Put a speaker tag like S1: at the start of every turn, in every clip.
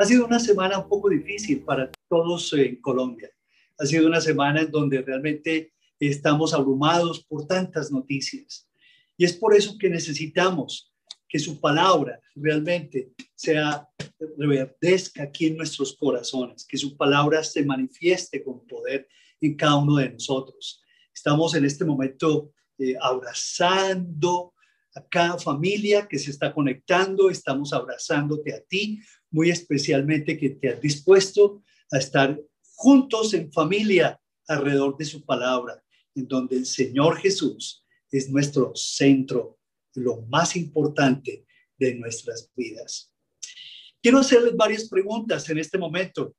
S1: Ha sido una semana un poco difícil para todos en Colombia. Ha sido una semana en donde realmente estamos abrumados por tantas noticias. Y es por eso que necesitamos que su palabra realmente sea reverdezca aquí en nuestros corazones, que su palabra se manifieste con poder en cada uno de nosotros. Estamos en este momento eh, abrazando a cada familia que se está conectando, estamos abrazándote a ti, muy especialmente que te has dispuesto a estar juntos en familia alrededor de su palabra, en donde el Señor Jesús es nuestro centro, lo más importante de nuestras vidas. Quiero hacerles varias preguntas en este momento,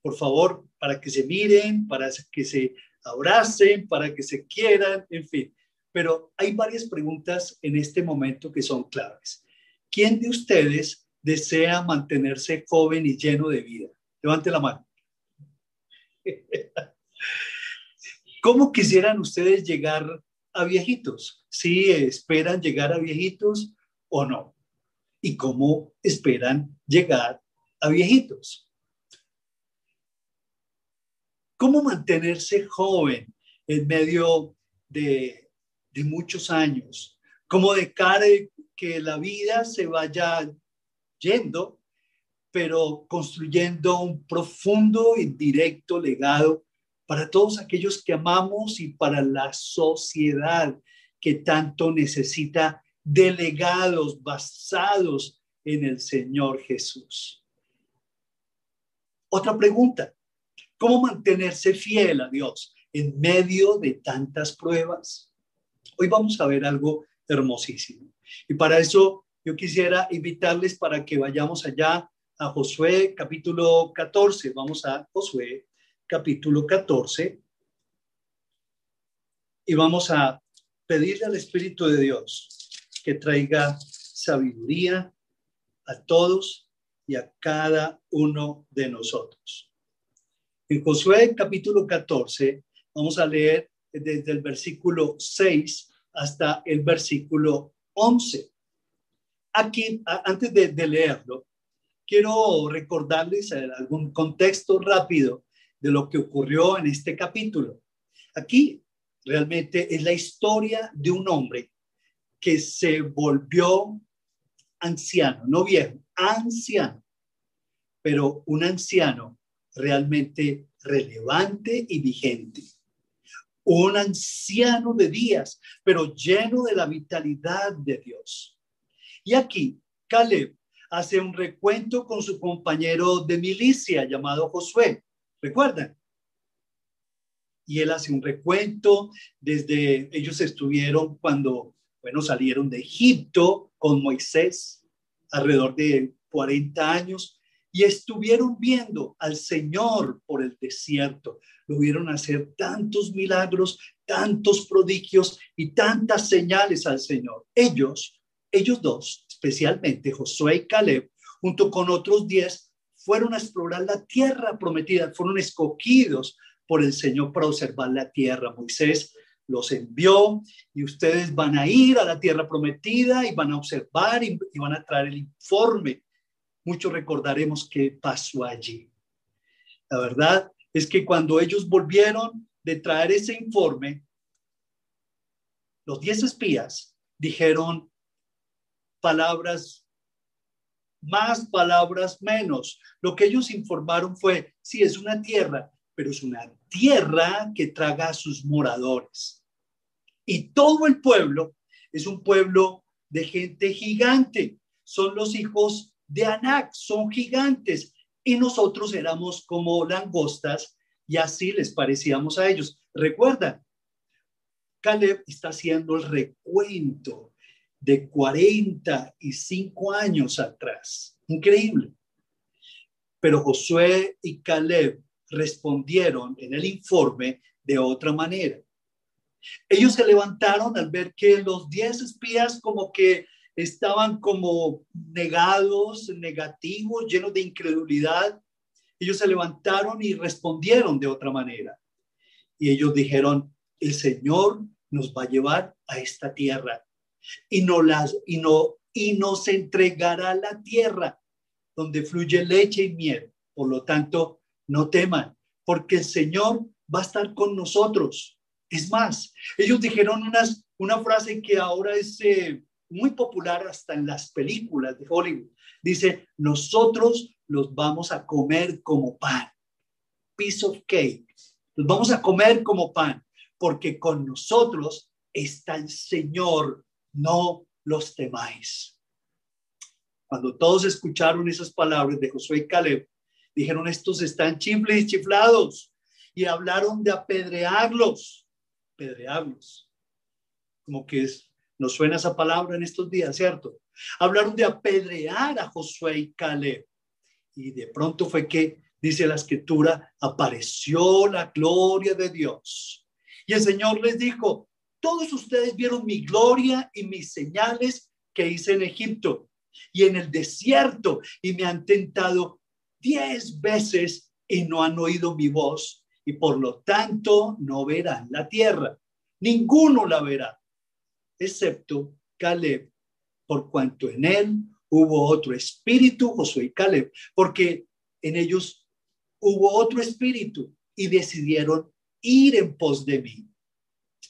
S1: por favor, para que se miren, para que se abracen, para que se quieran, en fin. Pero hay varias preguntas en este momento que son claves. ¿Quién de ustedes desea mantenerse joven y lleno de vida? Levante la mano. ¿Cómo quisieran ustedes llegar a viejitos? ¿Sí esperan llegar a viejitos o no? ¿Y cómo esperan llegar a viejitos? ¿Cómo mantenerse joven en medio de, muchos años? ¿Cómo de que la vida se vaya yendo, pero construyendo un profundo y directo legado para todos aquellos que amamos y para la sociedad que tanto necesita delegados basados en el Señor Jesús. Otra pregunta, ¿cómo mantenerse fiel a Dios en medio de tantas pruebas? Hoy vamos a ver algo hermosísimo. Y para eso yo quisiera invitarles para que vayamos allá a Josué capítulo 14. Vamos a Josué capítulo 14 y vamos a pedirle al Espíritu de Dios que traiga sabiduría a todos y a cada uno de nosotros. En Josué capítulo 14 vamos a leer desde el versículo 6 hasta el versículo 11. Aquí, antes de, leerlo, quiero recordarles algún contexto rápido de lo que ocurrió en este capítulo. Aquí realmente es la historia de un hombre que se volvió anciano, no viejo, anciano, pero un anciano realmente relevante y vigente. Un anciano de días, pero lleno de la vitalidad de Dios. Y aquí Caleb hace un recuento con su compañero de milicia llamado Josué. ¿Recuerdan? Y él hace un recuento desde ellos estuvieron cuando, bueno, salieron de Egipto con Moisés alrededor de 40 años y estuvieron viendo al Señor por el desierto. Lo vieron hacer tantos milagros, tantos prodigios y tantas señales al Señor. Ellos, ellos dos, especialmente Josué y Caleb, junto con otros diez, fueron a explorar la tierra prometida, fueron escogidos por el Señor para observar la tierra. Moisés los envió y ustedes van a ir a la tierra prometida y van a observar y, van a traer el informe. Muchos recordaremos qué pasó allí. La verdad es que cuando ellos volvieron de traer ese informe, los diez espías dijeron, palabras más, palabras menos. Lo que ellos informaron fue, sí, es una tierra, pero es una tierra que traga a sus moradores. Y todo el pueblo es un pueblo de gente gigante. Son los hijos de Anac, son gigantes. Y nosotros éramos como langostas y así les parecíamos a ellos. Recuerda, Caleb está haciendo el recuento de 45 años atrás. Increíble. Pero Josué y Caleb respondieron en el informe de otra manera. Ellos se levantaron al ver que los 10 espías como que estaban como negados, negativos, llenos de incredulidad. Ellos se levantaron y respondieron de otra manera. Y ellos dijeron, el Señor nos va a llevar a esta tierra y, no las, y, no, y nos entregará la tierra donde fluye leche y miel. Por lo tanto, no teman, porque el Señor va a estar con nosotros. Es más, ellos dijeron unas, una frase que ahora es eh, muy popular hasta en las películas de Hollywood. Dice, nosotros los vamos a comer como pan. Piece of cake. Los vamos a comer como pan, porque con nosotros está el Señor. No los temáis. Cuando todos escucharon esas palabras de Josué y Caleb, dijeron, estos están chifles y chiflados. Y hablaron de apedrearlos. Apedrearlos. Como que nos suena esa palabra en estos días, ¿cierto? Hablaron de apedrear a Josué y Caleb. Y de pronto fue que, dice la escritura, apareció la gloria de Dios. Y el Señor les dijo, todos ustedes vieron mi gloria y mis señales que hice en Egipto y en el desierto y me han tentado diez veces y no han oído mi voz y por lo tanto no verán la tierra. Ninguno la verá, excepto Caleb, por cuanto en él hubo otro espíritu, Josué y Caleb, porque en ellos hubo otro espíritu y decidieron ir en pos de mí.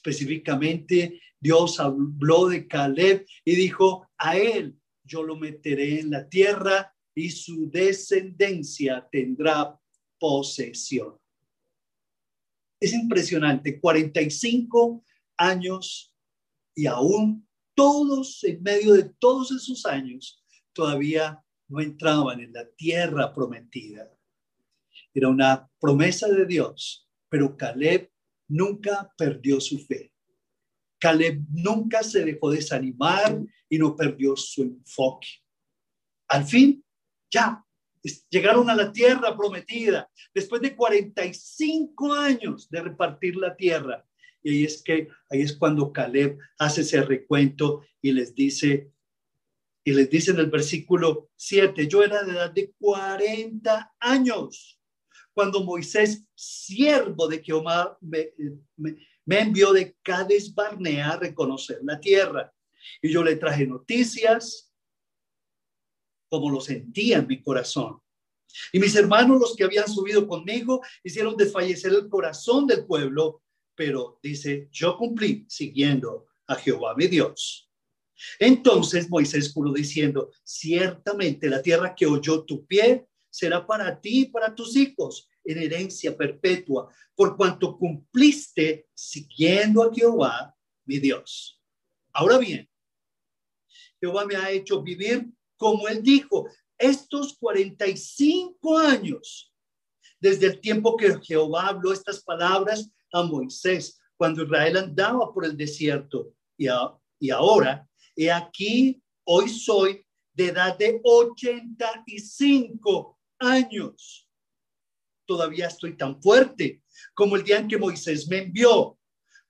S1: Específicamente, Dios habló de Caleb y dijo, a él yo lo meteré en la tierra y su descendencia tendrá posesión. Es impresionante, 45 años y aún todos, en medio de todos esos años, todavía no entraban en la tierra prometida. Era una promesa de Dios, pero Caleb nunca perdió su fe. Caleb nunca se dejó desanimar y no perdió su enfoque. Al fin, ya llegaron a la tierra prometida después de 45 años de repartir la tierra. Y ahí es que ahí es cuando Caleb hace ese recuento y les dice y les dice en el versículo 7, yo era de edad de 40 años cuando Moisés, siervo de Jehová, me, me envió de Cades Barnea a reconocer la tierra. Y yo le traje noticias como lo sentía en mi corazón. Y mis hermanos, los que habían subido conmigo, hicieron desfallecer el corazón del pueblo, pero dice, yo cumplí siguiendo a Jehová mi Dios. Entonces Moisés juró diciendo, ciertamente la tierra que oyó tu pie será para ti y para tus hijos en herencia perpetua, por cuanto cumpliste siguiendo a Jehová, mi Dios. Ahora bien, Jehová me ha hecho vivir como él dijo, estos 45 años, desde el tiempo que Jehová habló estas palabras a Moisés, cuando Israel andaba por el desierto, y, y ahora, he aquí, hoy soy de edad de 85 años todavía estoy tan fuerte como el día en que Moisés me envió.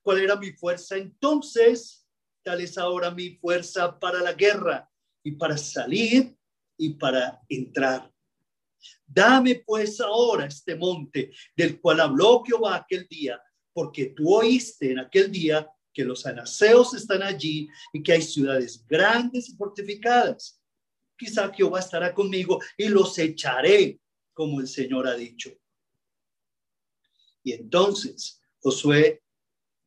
S1: ¿Cuál era mi fuerza entonces? Tal es ahora mi fuerza para la guerra y para salir y para entrar. Dame pues ahora este monte del cual habló Jehová aquel día, porque tú oíste en aquel día que los anaseos están allí y que hay ciudades grandes y fortificadas. Quizá Jehová estará conmigo y los echaré, como el Señor ha dicho. Y entonces Josué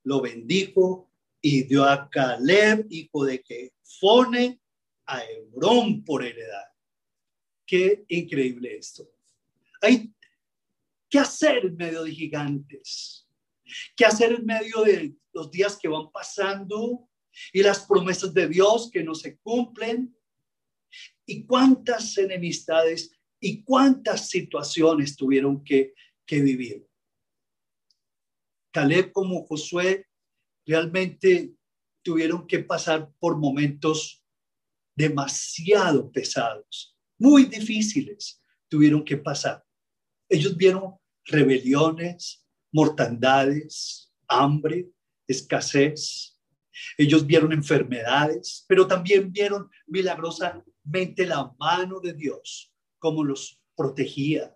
S1: lo bendijo y dio a Caleb, hijo de Jefone, a Hebrón por heredad. Qué increíble esto. Hay que hacer en medio de gigantes, qué hacer en medio de los días que van pasando y las promesas de Dios que no se cumplen y cuántas enemistades y cuántas situaciones tuvieron que, vivir. Caleb como Josué realmente tuvieron que pasar por momentos demasiado pesados, muy difíciles tuvieron que pasar. Ellos vieron rebeliones, mortandades, hambre, escasez. Ellos vieron enfermedades, pero también vieron milagrosamente la mano de Dios, como los protegía.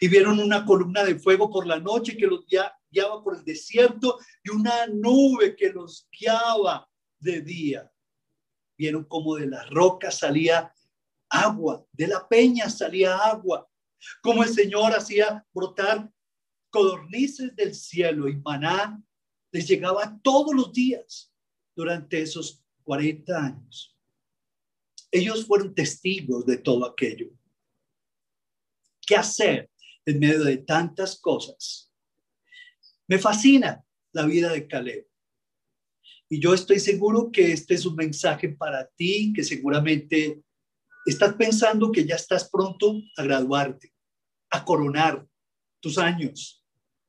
S1: Y vieron una columna de fuego por la noche que los guiaba por el desierto y una nube que los guiaba de día. Vieron como de las rocas salía agua, de la peña salía agua, como el Señor hacía brotar codornices del cielo y maná les llegaba todos los días durante esos 40 años. Ellos fueron testigos de todo aquello. ¿Qué hacer en medio de tantas cosas? Me fascina la vida de Caleb. Y yo estoy seguro que este es un mensaje para ti, que seguramente estás pensando que ya estás pronto a graduarte, a coronar tus años,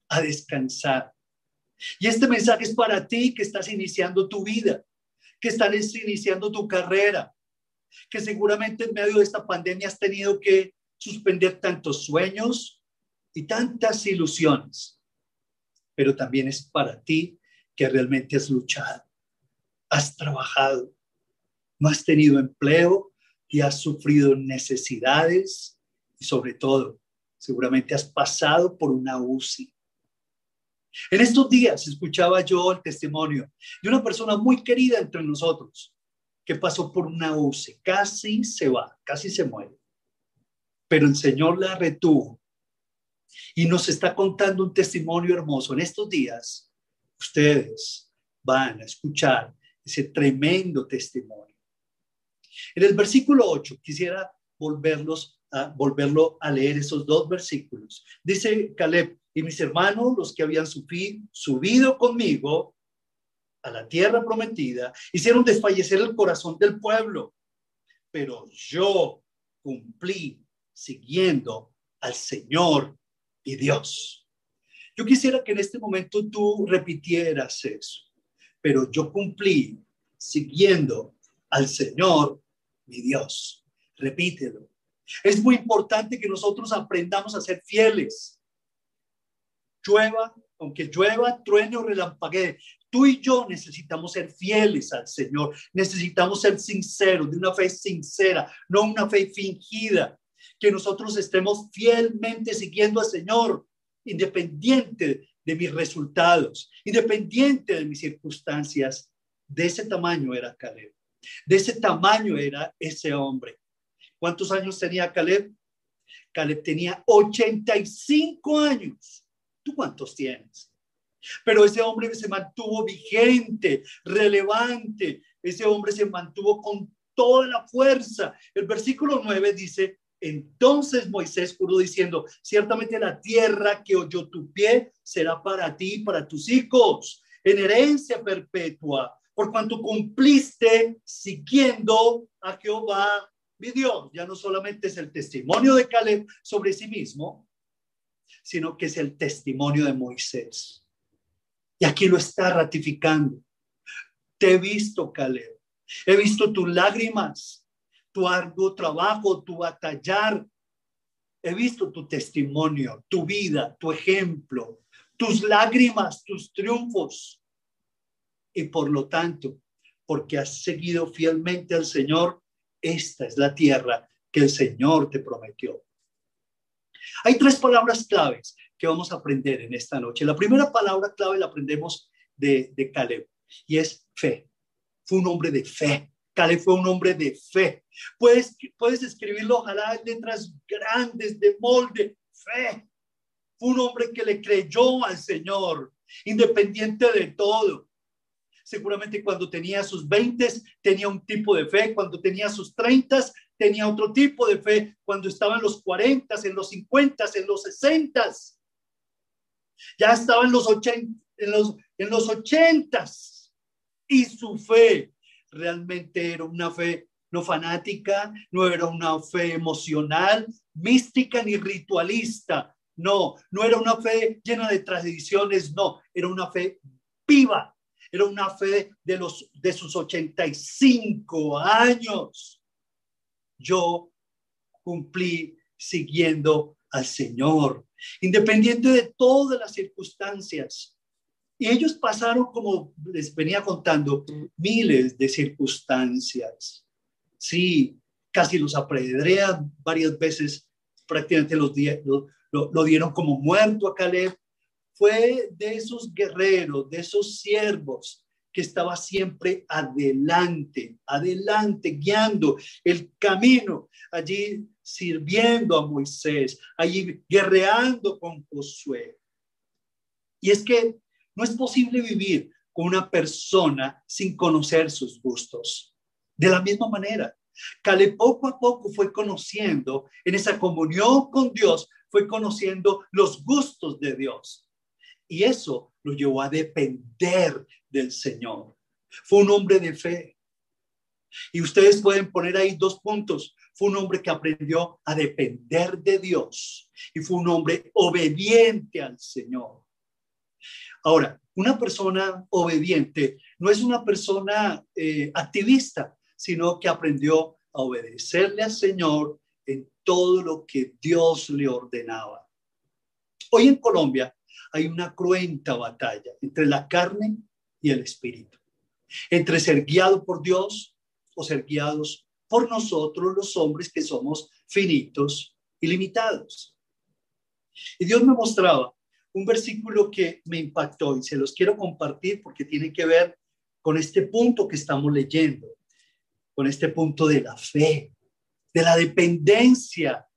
S1: a descansar. Y este mensaje es para ti que estás iniciando tu vida, que estás iniciando tu carrera, que seguramente en medio de esta pandemia has tenido que suspender tantos sueños y tantas ilusiones. Pero también es para ti que realmente has luchado, has trabajado, no has tenido empleo y has sufrido necesidades y sobre todo, seguramente has pasado por una UCI en estos días escuchaba yo el testimonio de una persona muy querida entre nosotros que pasó por una UCI, casi se va, casi se muere, pero el Señor la retuvo y nos está contando un testimonio hermoso. En estos días, ustedes van a escuchar ese tremendo testimonio. En el versículo 8, quisiera volverlos volverlo a leer esos dos versículos. Dice Caleb, y mis hermanos, los que habían subido conmigo a la tierra prometida, hicieron desfallecer el corazón del pueblo. Pero yo cumplí siguiendo al Señor y Dios. Yo quisiera que en este momento tú repitieras eso. Pero yo cumplí siguiendo al Señor mi Dios. Repítelo. Es muy importante que nosotros aprendamos a ser fieles llueva, aunque llueva, truene o relampaguee, tú y yo necesitamos ser fieles al Señor, necesitamos ser sinceros, de una fe sincera, no una fe fingida, que nosotros estemos fielmente siguiendo al Señor, independiente de mis resultados, independiente de mis circunstancias. De ese tamaño era Caleb, de ese tamaño era ese hombre. ¿Cuántos años tenía Caleb? Caleb tenía 85 años cuántos tienes? Pero ese hombre se mantuvo vigente, relevante. Ese hombre se mantuvo con toda la fuerza. El versículo 9 dice, entonces Moisés juró diciendo, ciertamente la tierra que oyó tu pie será para ti y para tus hijos, en herencia perpetua, por cuanto cumpliste siguiendo a Jehová, mi Dios. Ya no solamente es el testimonio de Caleb sobre sí mismo, sino que es el testimonio de Moisés. Y aquí lo está ratificando. Te he visto, Caleb. He visto tus lágrimas, tu arduo trabajo, tu batallar. He visto tu testimonio, tu vida, tu ejemplo, tus lágrimas, tus triunfos. Y por lo tanto, porque has seguido fielmente al Señor, esta es la tierra que el Señor te prometió. Hay tres palabras claves que vamos a aprender en esta noche. La primera palabra clave la aprendemos de, de Caleb y es fe. Fue un hombre de fe. Caleb fue un hombre de fe. Puedes, puedes escribirlo, ojalá en letras grandes, de molde. Fe. Fue un hombre que le creyó al Señor, independiente de todo. Seguramente cuando tenía sus 20 tenía un tipo de fe, cuando tenía sus 30 tenía otro tipo de fe, cuando estaba en los 40, en los 50, en los 60. Ya estaba en los 80, en los, en los 80 y su fe realmente era una fe no fanática, no era una fe emocional, mística ni ritualista. No, no era una fe llena de tradiciones, no, era una fe viva, era una fe de, los, de sus 85 años. Yo cumplí siguiendo al Señor, independiente de todas las circunstancias. Y ellos pasaron, como les venía contando, miles de circunstancias. Sí, casi los apedrean varias veces, prácticamente los, lo, dieron como muerto a Caleb, fue de esos guerreros, de esos siervos que estaba siempre adelante, adelante, guiando el camino, allí sirviendo a Moisés, allí guerreando con Josué. Y es que no es posible vivir con una persona sin conocer sus gustos. De la misma manera, Caleb poco a poco fue conociendo en esa comunión con Dios, fue conociendo los gustos de Dios. Y eso lo llevó a depender del Señor. Fue un hombre de fe. Y ustedes pueden poner ahí dos puntos. Fue un hombre que aprendió a depender de Dios y fue un hombre obediente al Señor. Ahora, una persona obediente no es una persona eh, activista, sino que aprendió a obedecerle al Señor en todo lo que Dios le ordenaba. Hoy en Colombia hay una cruenta batalla entre la carne y el espíritu, entre ser guiado por Dios o ser guiados por nosotros los hombres que somos finitos y limitados. Y Dios me mostraba un versículo que me impactó y se los quiero compartir porque tiene que ver con este punto que estamos leyendo, con este punto de la fe, de la dependencia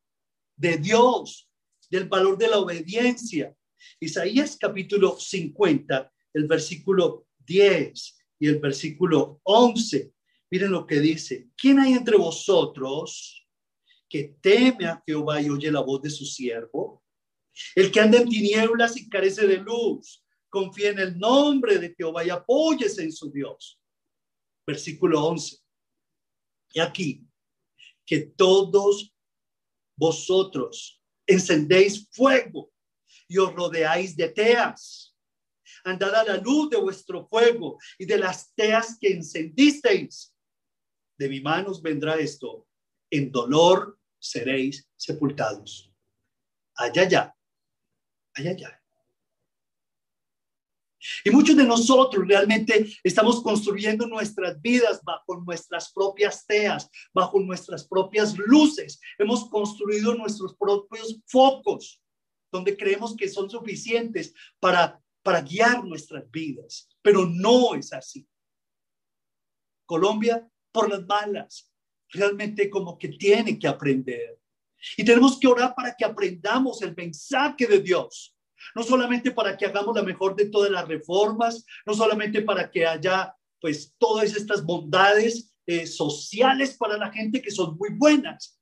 S1: de Dios, del valor de la obediencia. Isaías capítulo 50, el versículo 10 y el versículo 11. Miren lo que dice. ¿Quién hay entre vosotros que teme a Jehová y oye la voz de su siervo? El que anda en tinieblas y carece de luz, confía en el nombre de Jehová y apóyese en su Dios. Versículo 11. Y aquí, que todos vosotros encendéis fuego y os rodeáis de teas. Andad a la luz de vuestro fuego y de las teas que encendisteis. De mi manos vendrá esto. En dolor seréis sepultados. Allá, allá, allá, allá. Y muchos de nosotros realmente estamos construyendo nuestras vidas bajo nuestras propias teas, bajo nuestras propias luces. Hemos construido nuestros propios focos, donde creemos que son suficientes para, para guiar nuestras vidas. Pero no es así. Colombia, por las malas, realmente como que tiene que aprender. Y tenemos que orar para que aprendamos el mensaje de Dios no solamente para que hagamos la mejor de todas las reformas, no solamente para que haya pues todas estas bondades eh, sociales para la gente que son muy buenas,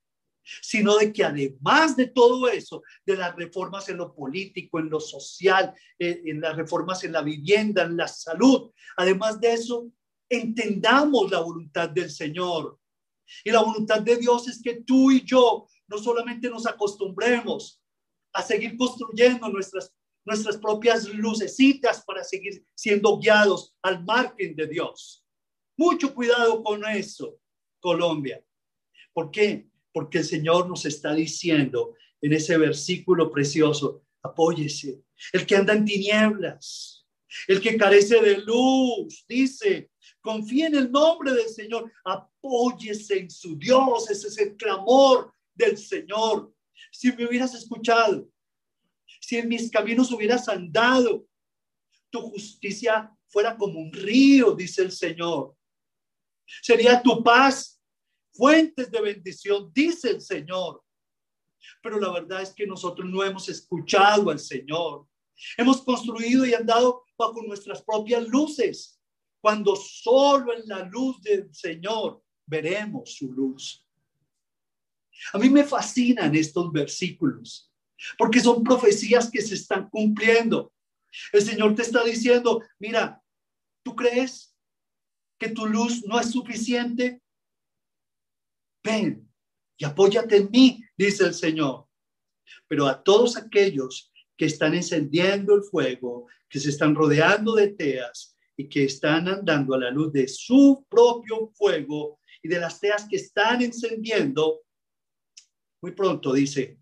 S1: sino de que además de todo eso, de las reformas en lo político, en lo social, eh, en las reformas en la vivienda, en la salud, además de eso, entendamos la voluntad del Señor. Y la voluntad de Dios es que tú y yo no solamente nos acostumbremos a seguir construyendo nuestras, nuestras propias lucecitas para seguir siendo guiados al margen de Dios. Mucho cuidado con eso, Colombia. ¿Por qué? Porque el Señor nos está diciendo en ese versículo precioso, apóyese. El que anda en tinieblas, el que carece de luz, dice, confía en el nombre del Señor, apóyese en su Dios, ese es el clamor del Señor si me hubieras escuchado, si en mis caminos hubieras andado, tu justicia fuera como un río, dice el Señor. Sería tu paz, fuentes de bendición, dice el Señor. Pero la verdad es que nosotros no hemos escuchado al Señor. Hemos construido y andado bajo nuestras propias luces, cuando solo en la luz del Señor veremos su luz. A mí me fascinan estos versículos, porque son profecías que se están cumpliendo. El Señor te está diciendo, mira, ¿tú crees que tu luz no es suficiente? Ven y apóyate en mí, dice el Señor. Pero a todos aquellos que están encendiendo el fuego, que se están rodeando de teas y que están andando a la luz de su propio fuego y de las teas que están encendiendo, muy pronto dice,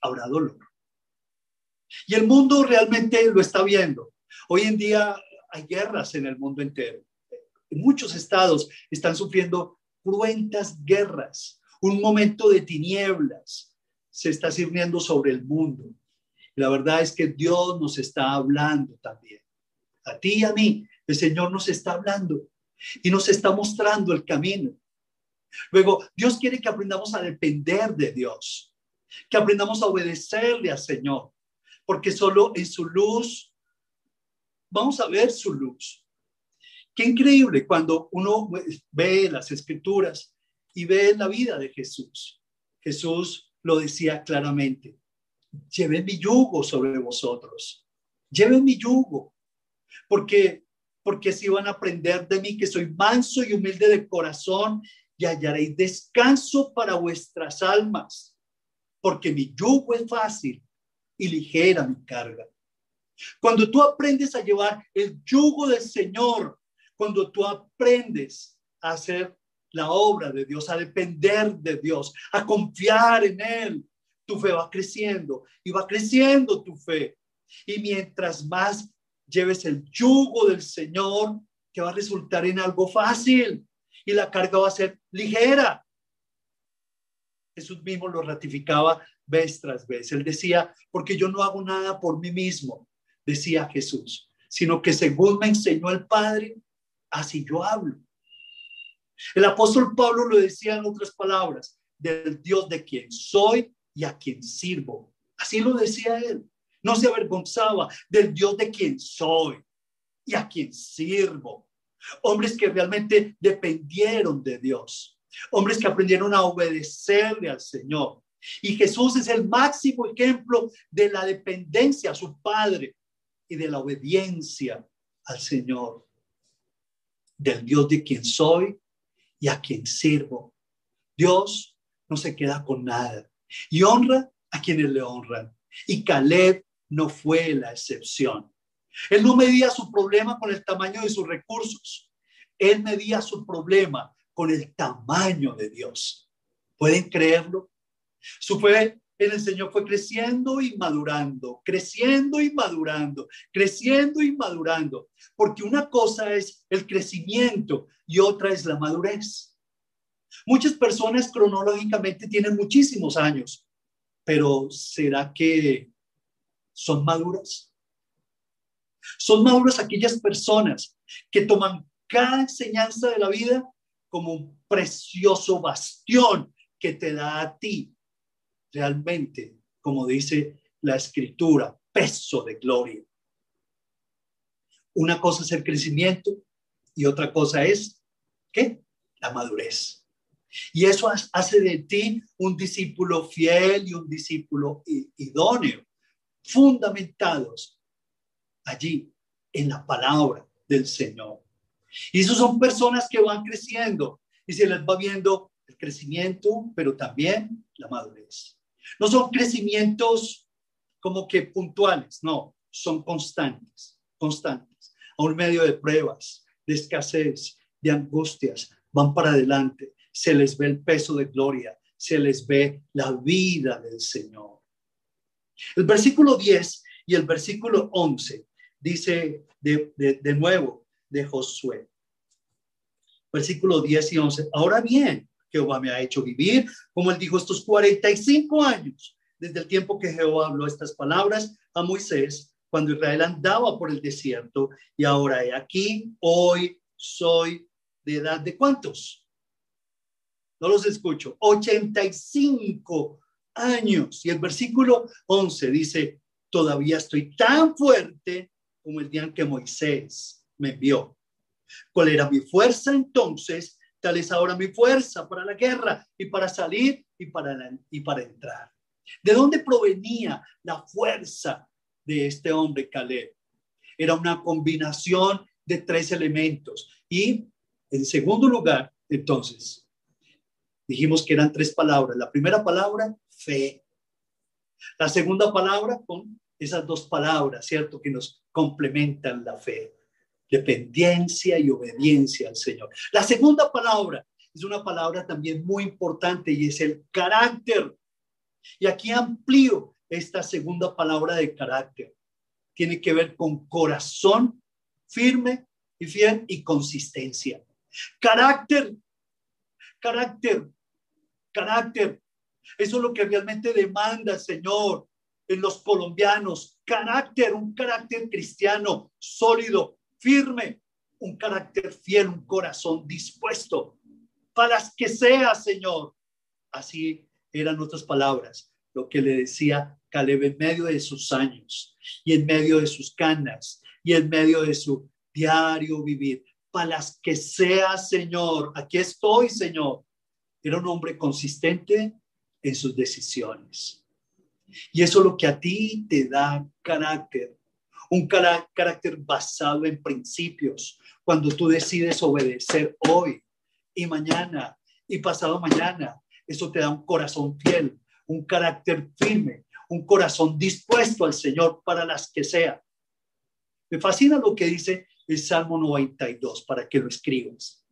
S1: habrá dolor. Y el mundo realmente lo está viendo. Hoy en día hay guerras en el mundo entero. muchos estados están sufriendo cruentas guerras. Un momento de tinieblas se está sirviendo sobre el mundo. la verdad es que Dios nos está hablando también. A ti y a mí El Señor nos está hablando y nos está mostrando el camino. Luego, Dios quiere que aprendamos a depender de Dios, que aprendamos a obedecerle al Señor, porque solo en su luz vamos a ver su luz. Qué increíble cuando uno ve las escrituras y ve la vida de Jesús. Jesús lo decía claramente, lleven mi yugo sobre vosotros, lleven mi yugo, porque porque si van a aprender de mí que soy manso y humilde de corazón y hallaréis descanso para vuestras almas, porque mi yugo es fácil y ligera mi carga. Cuando tú aprendes a llevar el yugo del Señor, cuando tú aprendes a hacer la obra de Dios, a depender de Dios, a confiar en Él, tu fe va creciendo y va creciendo tu fe. Y mientras más lleves el yugo del Señor, que va a resultar en algo fácil y la carga va a ser ligera. Jesús mismo lo ratificaba vez tras vez. Él decía, porque yo no hago nada por mí mismo, decía Jesús, sino que según me enseñó el Padre, así yo hablo. El apóstol Pablo lo decía en otras palabras, del Dios de quien soy y a quien sirvo. Así lo decía él. No se avergonzaba del Dios de quien soy y a quien sirvo. Hombres que realmente dependieron de Dios. Hombres que aprendieron a obedecerle al Señor. Y Jesús es el máximo ejemplo de la dependencia a su Padre y de la obediencia al Señor. Del Dios de quien soy y a quien sirvo. Dios no se queda con nada y honra a quienes le honran. Y Caleb no fue la excepción. Él no medía su problema con el tamaño de sus recursos. Él medía su problema con el tamaño de Dios. ¿Pueden creerlo? Su fe el Señor fue creciendo y madurando, creciendo y madurando, creciendo y madurando. Porque una cosa es el crecimiento y otra es la madurez. Muchas personas cronológicamente tienen muchísimos años, pero ¿será que son maduras. Son maduras aquellas personas que toman cada enseñanza de la vida como un precioso bastión que te da a ti realmente, como dice la escritura, peso de gloria. Una cosa es el crecimiento y otra cosa es, ¿qué? La madurez. Y eso hace de ti un discípulo fiel y un discípulo idóneo fundamentados allí en la palabra del Señor. Y esos son personas que van creciendo y se les va viendo el crecimiento, pero también la madurez. No son crecimientos como que puntuales, no, son constantes, constantes. A un medio de pruebas, de escasez, de angustias, van para adelante, se les ve el peso de gloria, se les ve la vida del Señor. El versículo 10 y el versículo 11 dice de, nuevo de Josué. Versículo 10 y 11. Ahora bien, Jehová me ha hecho vivir, como él dijo, estos 45 años, desde el tiempo que Jehová habló estas palabras a Moisés, cuando Israel andaba por el desierto, y ahora he aquí, hoy soy de edad de cuántos? No los escucho. 85 años. Y el versículo 11 dice, todavía estoy tan fuerte como el día en que Moisés me envió. ¿Cuál era mi fuerza entonces? Es ahora mi fuerza para la guerra y para salir y para, y para entrar. ¿De dónde provenía la fuerza de este hombre Caleb? Era una combinación de tres elementos. Y en segundo lugar, entonces, dijimos que eran tres palabras. La primera palabra, fe. La segunda palabra con esas dos palabras, ¿cierto? Que nos complementan la fe. Dependencia y obediencia al Señor. La segunda palabra es una palabra también muy importante y es el carácter. Y aquí amplío esta segunda palabra de carácter. Tiene que ver con corazón firme y fiel y consistencia. Carácter, carácter, carácter. Eso es lo que realmente demanda, Señor, en los colombianos. Carácter, un carácter cristiano sólido, firme, un carácter fiel, un corazón dispuesto para las que sea, Señor. Así eran otras palabras, lo que le decía Caleb en medio de sus años y en medio de sus canas y en medio de su diario vivir. Para las que sea, Señor, aquí estoy, Señor. Era un hombre consistente en sus decisiones. Y eso es lo que a ti te da carácter, un carácter basado en principios. Cuando tú decides obedecer hoy y mañana y pasado mañana, eso te da un corazón fiel, un carácter firme, un corazón dispuesto al Señor para las que sea. Me fascina lo que dice el Salmo 92 para que lo escribas,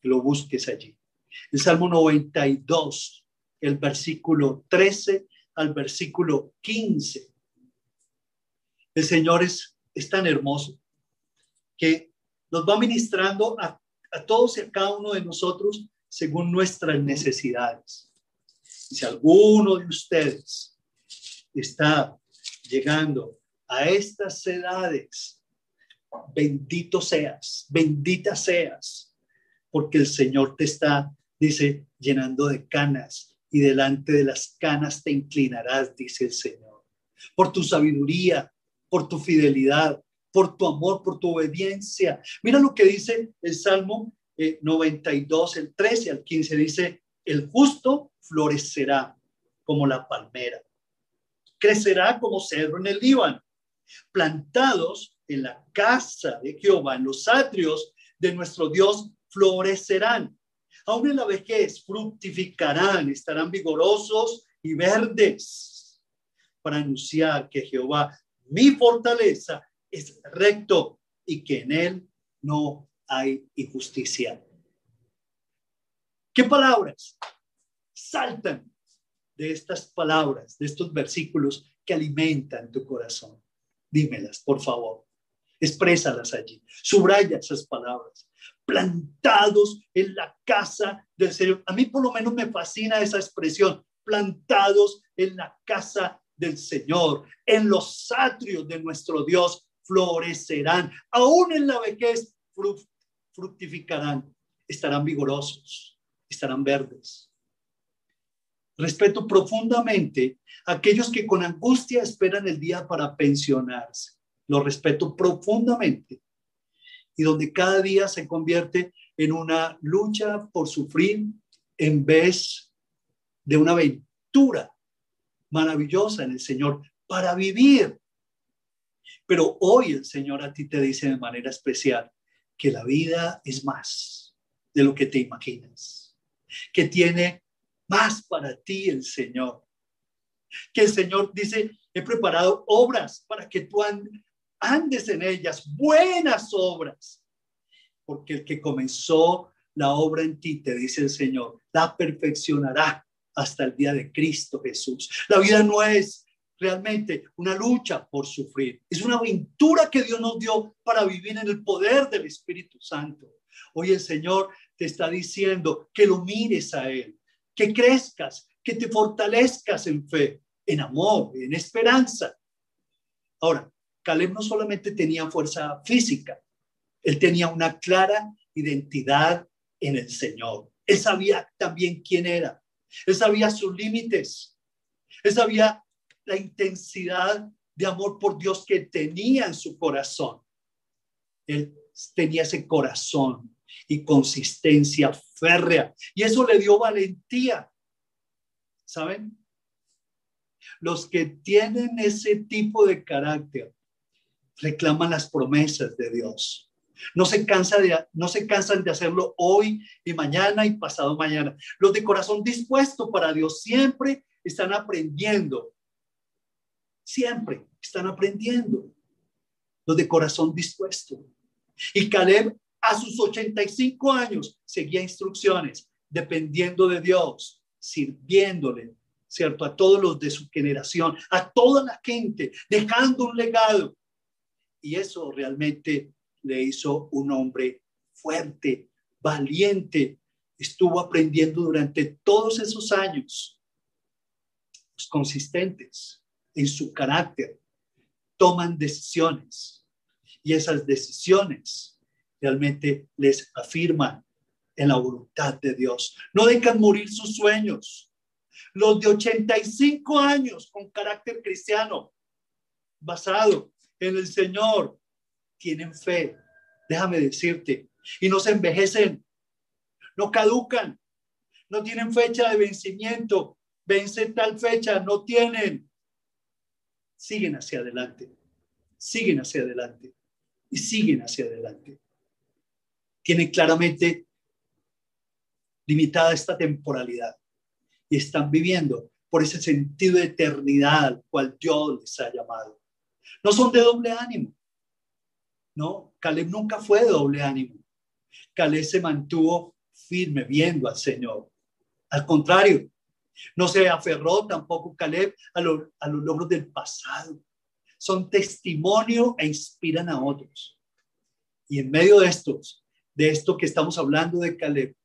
S1: que lo busques allí. El Salmo 92, el versículo 13 al versículo 15. El Señor es, tan hermoso que nos va ministrando a, a todos y a cada uno de nosotros según nuestras necesidades. Si alguno de ustedes está llegando a estas edades, bendito seas, bendita seas, porque el Señor te está, dice, llenando de canas y delante de las canas te inclinarás, dice el Señor, por tu sabiduría, por tu fidelidad, por tu amor, por tu obediencia. Mira lo que dice el Salmo 92, eh, el 13 al 15, dice, el justo florecerá como la palmera, crecerá como cedro en el Líbano, plantados en la casa de Jehová, en los atrios de nuestro Dios, florecerán. Aún en la vejez fructificarán, estarán vigorosos y verdes para anunciar que Jehová, mi fortaleza, es recto y que en él no hay injusticia. ¿Qué palabras saltan de estas palabras, de estos versículos que alimentan tu corazón? Dímelas, por favor. Exprésalas allí. Subraya esas palabras. Plantados en la casa del Señor. A mí por lo menos me fascina esa expresión. Plantados en la casa del Señor. En los atrios de nuestro Dios florecerán. Aún en la vejez fructificarán. Estarán vigorosos. Estarán verdes. Respeto profundamente a aquellos que con angustia esperan el día para pensionarse lo respeto profundamente y donde cada día se convierte en una lucha por sufrir en vez de una aventura maravillosa en el Señor para vivir. Pero hoy el Señor a ti te dice de manera especial que la vida es más de lo que te imaginas, que tiene más para ti el Señor, que el Señor dice, he preparado obras para que tú andes en ellas, buenas obras, porque el que comenzó la obra en ti, te dice el Señor, la perfeccionará hasta el día de Cristo Jesús. La vida no es realmente una lucha por sufrir, es una aventura que Dios nos dio para vivir en el poder del Espíritu Santo. Hoy el Señor te está diciendo que lo mires a Él, que crezcas, que te fortalezcas en fe, en amor, en esperanza. Ahora, Caleb no solamente tenía fuerza física, él tenía una clara identidad en el Señor. Él sabía también quién era. Él sabía sus límites. Él sabía la intensidad de amor por Dios que tenía en su corazón. Él tenía ese corazón y consistencia férrea. Y eso le dio valentía. ¿Saben? Los que tienen ese tipo de carácter reclaman las promesas de Dios. No se, cansa de, no se cansan de hacerlo hoy y mañana y pasado mañana. Los de corazón dispuesto para Dios siempre están aprendiendo. Siempre están aprendiendo. Los de corazón dispuesto. Y Caleb a sus 85 años seguía instrucciones, dependiendo de Dios, sirviéndole, ¿cierto? A todos los de su generación, a toda la gente, dejando un legado y eso realmente le hizo un hombre fuerte, valiente. Estuvo aprendiendo durante todos esos años, consistentes en su carácter, toman decisiones y esas decisiones realmente les afirman en la voluntad de Dios. No dejan morir sus sueños. Los de 85 años con carácter cristiano, basado en el Señor, tienen fe. Déjame decirte, y no se envejecen, no caducan, no tienen fecha de vencimiento, vence tal fecha, no tienen. Siguen hacia adelante, siguen hacia adelante y siguen hacia adelante. Tienen claramente limitada esta temporalidad y están viviendo por ese sentido de eternidad al cual Dios les ha llamado. No son de doble ánimo. No, Caleb nunca fue de doble ánimo. Caleb se mantuvo firme viendo al Señor. Al contrario, no se aferró tampoco Caleb a, a los logros del pasado. Son testimonio e inspiran a otros. Y en medio de estos, de esto que estamos hablando de Caleb,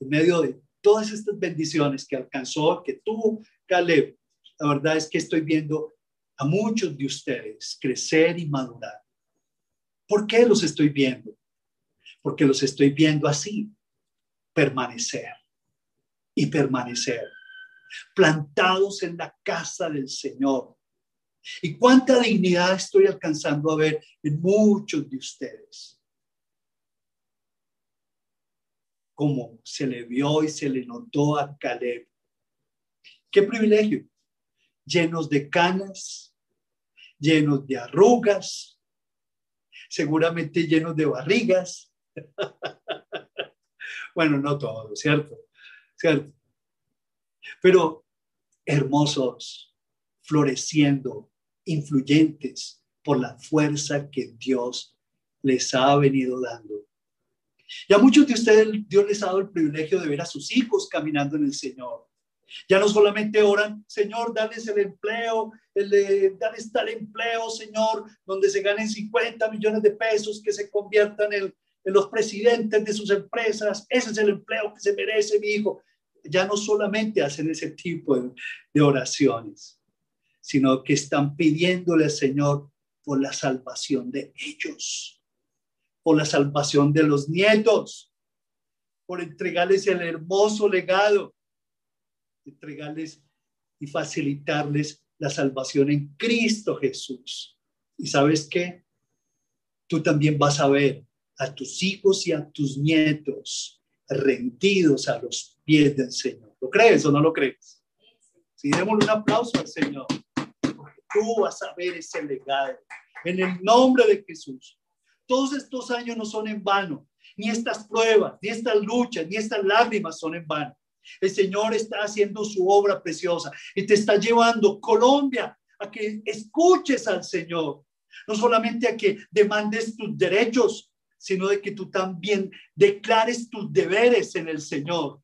S1: en medio de todas estas bendiciones que alcanzó, que tuvo Caleb, la verdad es que estoy viendo a muchos de ustedes crecer y madurar. ¿Por qué los estoy viendo? Porque los estoy viendo así, permanecer y permanecer, plantados en la casa del Señor. Y cuánta dignidad estoy alcanzando a ver en muchos de ustedes. como se le vio y se le notó a Caleb. Qué privilegio, llenos de canas, llenos de arrugas, seguramente llenos de barrigas. bueno, no todo, ¿cierto? ¿Cierto? Pero hermosos, floreciendo, influyentes por la fuerza que Dios les ha venido dando. Y a muchos de ustedes Dios les ha dado el privilegio de ver a sus hijos caminando en el Señor. Ya no solamente oran, Señor, dales el empleo, el, dales tal empleo, Señor, donde se ganen 50 millones de pesos, que se conviertan en, los presidentes de sus empresas. Ese es el empleo que se merece mi hijo. Ya no solamente hacen ese tipo de, de oraciones, sino que están pidiéndole al Señor por la salvación de ellos por la salvación de los nietos, por entregarles el hermoso legado, entregarles y facilitarles la salvación en Cristo Jesús. ¿Y sabes qué? Tú también vas a ver a tus hijos y a tus nietos rendidos a los pies del Señor. ¿Lo crees o no lo crees? Sí, démosle un aplauso al Señor, porque tú vas a ver ese legado en el nombre de Jesús. Todos estos años no son en vano, ni estas pruebas, ni estas luchas, ni estas lágrimas son en vano. El Señor está haciendo su obra preciosa y te está llevando Colombia a que escuches al Señor, no solamente a que demandes tus derechos, sino de que tú también declares tus deberes en el Señor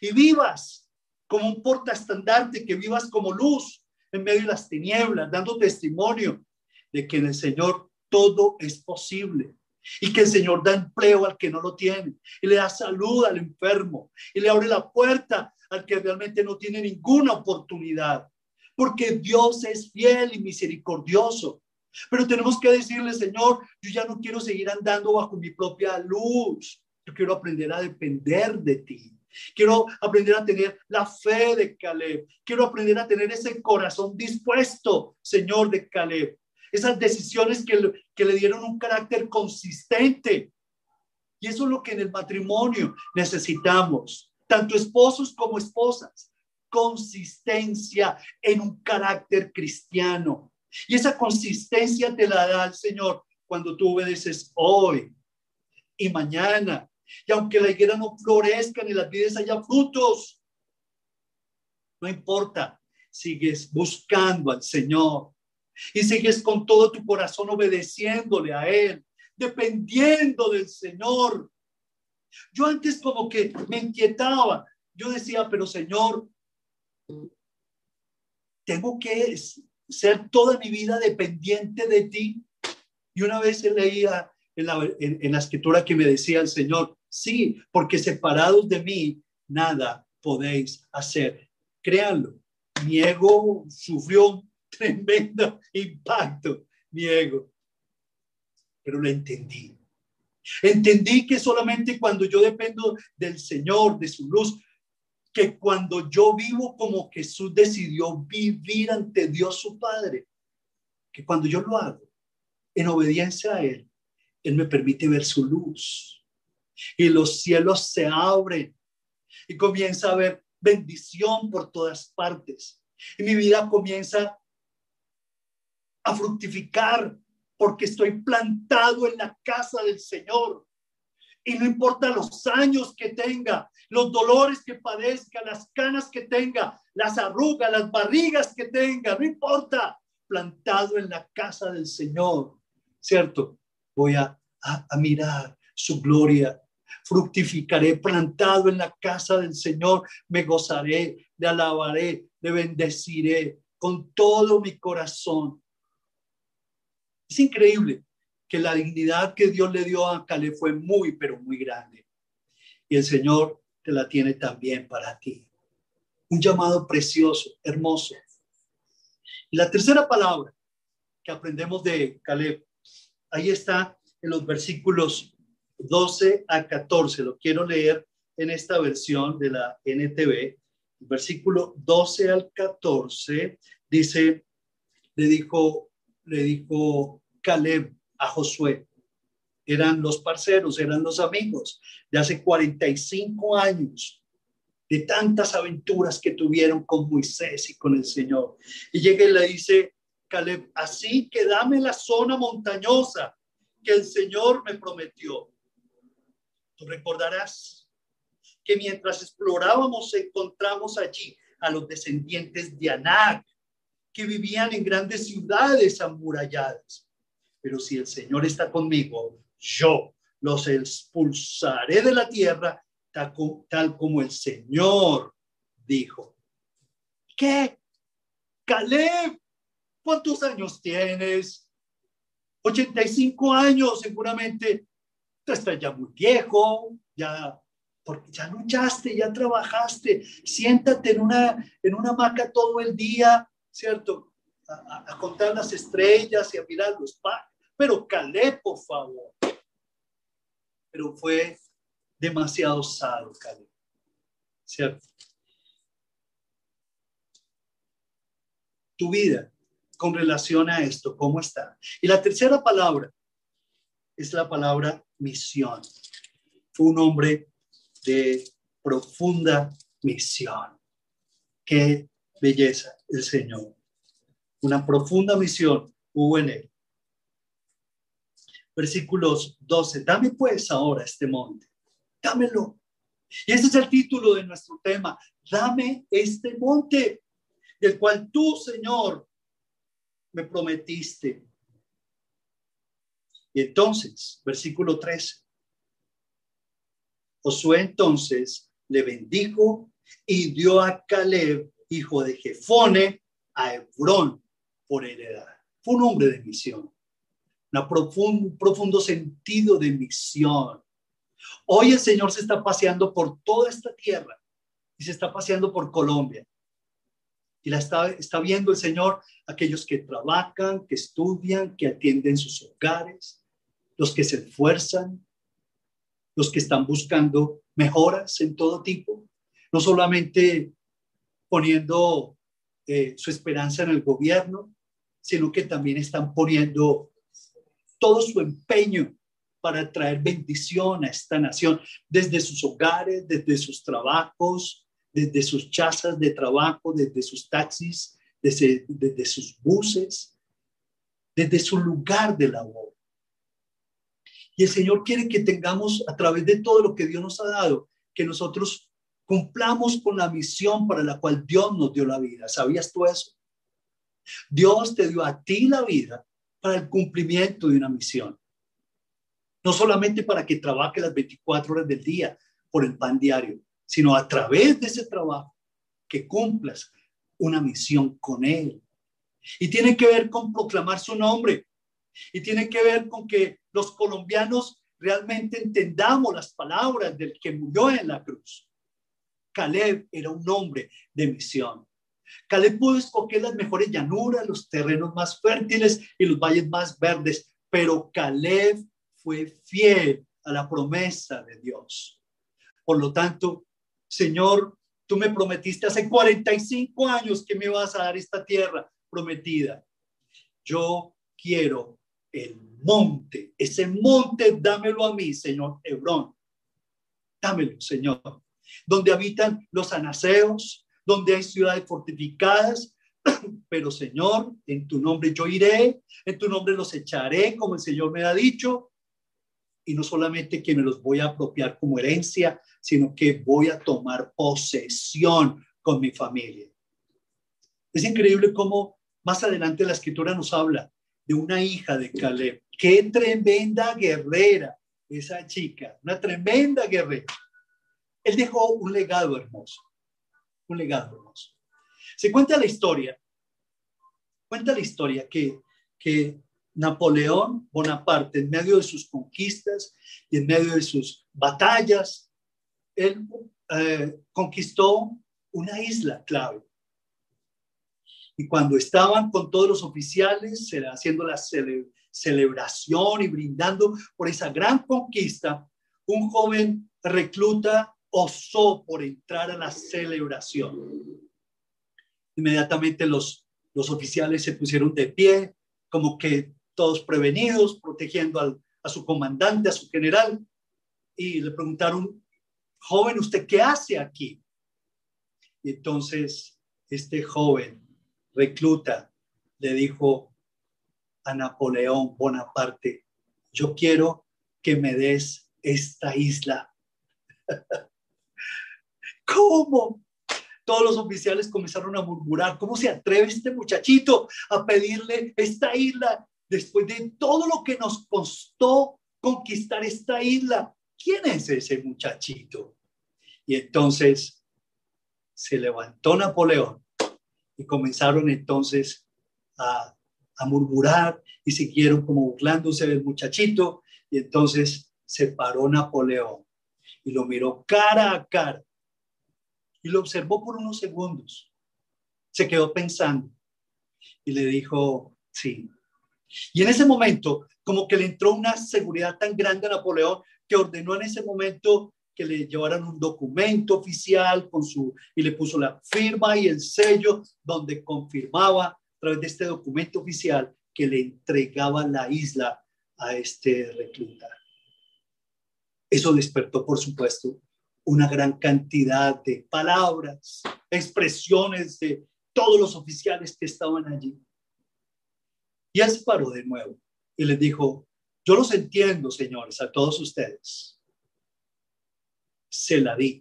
S1: y vivas como un portaestandarte, que vivas como luz en medio de las tinieblas, dando testimonio de que en el Señor todo es posible. Y que el Señor da empleo al que no lo tiene. Y le da salud al enfermo. Y le abre la puerta al que realmente no tiene ninguna oportunidad. Porque Dios es fiel y misericordioso. Pero tenemos que decirle, Señor, yo ya no quiero seguir andando bajo mi propia luz. Yo quiero aprender a depender de ti. Quiero aprender a tener la fe de Caleb. Quiero aprender a tener ese corazón dispuesto, Señor de Caleb, esas decisiones que, que le dieron un carácter consistente. Y eso es lo que en el matrimonio necesitamos, tanto esposos como esposas, consistencia en un carácter cristiano. Y esa consistencia te la da el Señor cuando tú obedeces hoy y mañana. Y aunque la higuera no florezca ni las vides haya frutos, no importa, sigues buscando al Señor y sigues con todo tu corazón obedeciéndole a Él, dependiendo del Señor. Yo antes como que me inquietaba. Yo decía, pero Señor, tengo que ser toda mi vida dependiente de ti. Y una vez leía en la, en la escritura que me decía el Señor, sí, porque separados de mí, nada podéis hacer. Créanlo, mi ego sufrió tremendo impacto mi ego. Pero lo entendí. Entendí que solamente cuando yo dependo del Señor, de su luz, que cuando yo vivo como Jesús decidió vivir ante Dios su Padre, que cuando yo lo hago en obediencia a Él, Él me permite ver su luz y los cielos se abren y comienza a ver bendición por todas partes. Y mi vida comienza a fructificar porque estoy plantado en la casa del Señor. Y no importa los años que tenga, los dolores que padezca, las canas que tenga, las arrugas, las barrigas que tenga, no importa, plantado en la casa del Señor, ¿cierto? Voy a, mirar su gloria, fructificaré plantado en la casa del Señor, me gozaré, le alabaré, le bendeciré con todo mi corazón. Es increíble que la dignidad que Dios le dio a Caleb fue muy, pero muy grande. Y el Señor te la tiene también para ti. Un llamado precioso, hermoso. Y la tercera palabra que aprendemos de Caleb, ahí está en los versículos 12 a 14. Lo quiero leer en esta versión de la NTV. versículo 12 al 14 dice, le dijo, le dijo Caleb a Josué, eran los parceros, eran los amigos de hace 45 años, de tantas aventuras que tuvieron con Moisés y con el Señor. Y llega y le dice, Caleb, así que dame la zona montañosa que el Señor me prometió. Tú recordarás que mientras explorábamos encontramos allí a los descendientes de Anak, que vivían en grandes ciudades amuralladas. Pero si el Señor está conmigo, yo los expulsaré de la tierra tal, como el Señor dijo. ¿Qué? Caleb, ¿cuántos años tienes? 85 años seguramente. Tú estás ya muy viejo, ya porque ya luchaste, ya trabajaste. Siéntate en una, en una hamaca todo el día, ¿cierto? A, a contar las estrellas y a mirar los pájaros. Pero Caleb, por favor, pero fue demasiado sano, Caleb. ¿Cierto? Tu vida con relación a esto, ¿cómo está? Y la tercera palabra es la palabra misión. Fue un hombre de profunda misión. Qué belleza el Señor. Una profunda misión hubo en él versículos 12. Dame pues ahora este monte, dámelo. Y ese es el título de nuestro tema. Dame este monte, del cual tú, Señor, me prometiste. Y entonces, versículo 13. Josué entonces le bendijo y dio a Caleb, hijo de Jefone, a Hebrón por heredad. Fue un hombre de misión un profundo sentido de misión. Hoy el Señor se está paseando por toda esta tierra y se está paseando por Colombia. Y la está, está viendo el Señor aquellos que trabajan, que estudian, que atienden sus hogares, los que se esfuerzan, los que están buscando mejoras en todo tipo, no solamente poniendo eh, su esperanza en el gobierno, sino que también están poniendo todo su empeño para traer bendición a esta nación, desde sus hogares, desde sus trabajos, desde sus chazas de trabajo, desde sus taxis, desde, desde sus buses, desde su lugar de labor. Y el Señor quiere que tengamos a través de todo lo que Dios nos ha dado, que nosotros cumplamos con la misión para la cual Dios nos dio la vida. ¿Sabías tú eso? Dios te dio a ti la vida para el cumplimiento de una misión. No solamente para que trabaje las 24 horas del día por el pan diario, sino a través de ese trabajo que cumplas una misión con Él. Y tiene que ver con proclamar su nombre. Y tiene que ver con que los colombianos realmente entendamos las palabras del que murió en la cruz. Caleb era un hombre de misión. Caleb pudo escoger las mejores llanuras, los terrenos más fértiles y los valles más verdes, pero Caleb fue fiel a la promesa de Dios. Por lo tanto, Señor, tú me prometiste hace 45 años que me vas a dar esta tierra prometida. Yo quiero el monte, ese monte, dámelo a mí, Señor Hebrón. Dámelo, Señor. Donde habitan los anaseos, donde hay ciudades fortificadas, pero Señor, en tu nombre yo iré, en tu nombre los echaré, como el Señor me ha dicho, y no solamente que me los voy a apropiar como herencia, sino que voy a tomar posesión con mi familia. Es increíble cómo más adelante la escritura nos habla de una hija de Caleb. Qué tremenda guerrera esa chica, una tremenda guerrera. Él dejó un legado hermoso, un legado hermoso. Se cuenta la historia, cuenta la historia que, que Napoleón Bonaparte, en medio de sus conquistas y en medio de sus batallas, él eh, conquistó una isla clave. Y cuando estaban con todos los oficiales haciendo la celebración y brindando por esa gran conquista, un joven recluta osó por entrar a la celebración. Inmediatamente los, los oficiales se pusieron de pie, como que todos prevenidos, protegiendo a su comandante, a su general, y le preguntaron, joven, ¿usted qué hace aquí? Y entonces este joven recluta le dijo a Napoleón Bonaparte, yo quiero que me des esta isla. ¿Cómo? Todos los oficiales comenzaron a murmurar, ¿cómo se atreve este muchachito a pedirle esta isla después de todo lo que nos costó conquistar esta isla? ¿Quién es ese muchachito? Y entonces se levantó Napoleón y comenzaron entonces a, murmurar y siguieron como burlándose del muchachito. Y entonces se paró Napoleón y lo miró cara a cara y lo observó por unos segundos. Se quedó pensando y le dijo, sí. Y en ese momento, como que le entró una seguridad tan grande a Napoleón que ordenó en ese momento que le llevaran un documento oficial con su y le puso la firma y el sello donde confirmaba a través de este documento oficial que le entregaba la isla a este recluta. Eso despertó, por supuesto, una gran cantidad de palabras, expresiones de todos los oficiales que estaban allí. Y él se paró de nuevo y les dijo, yo los entiendo, señores, a todos ustedes. Se la di.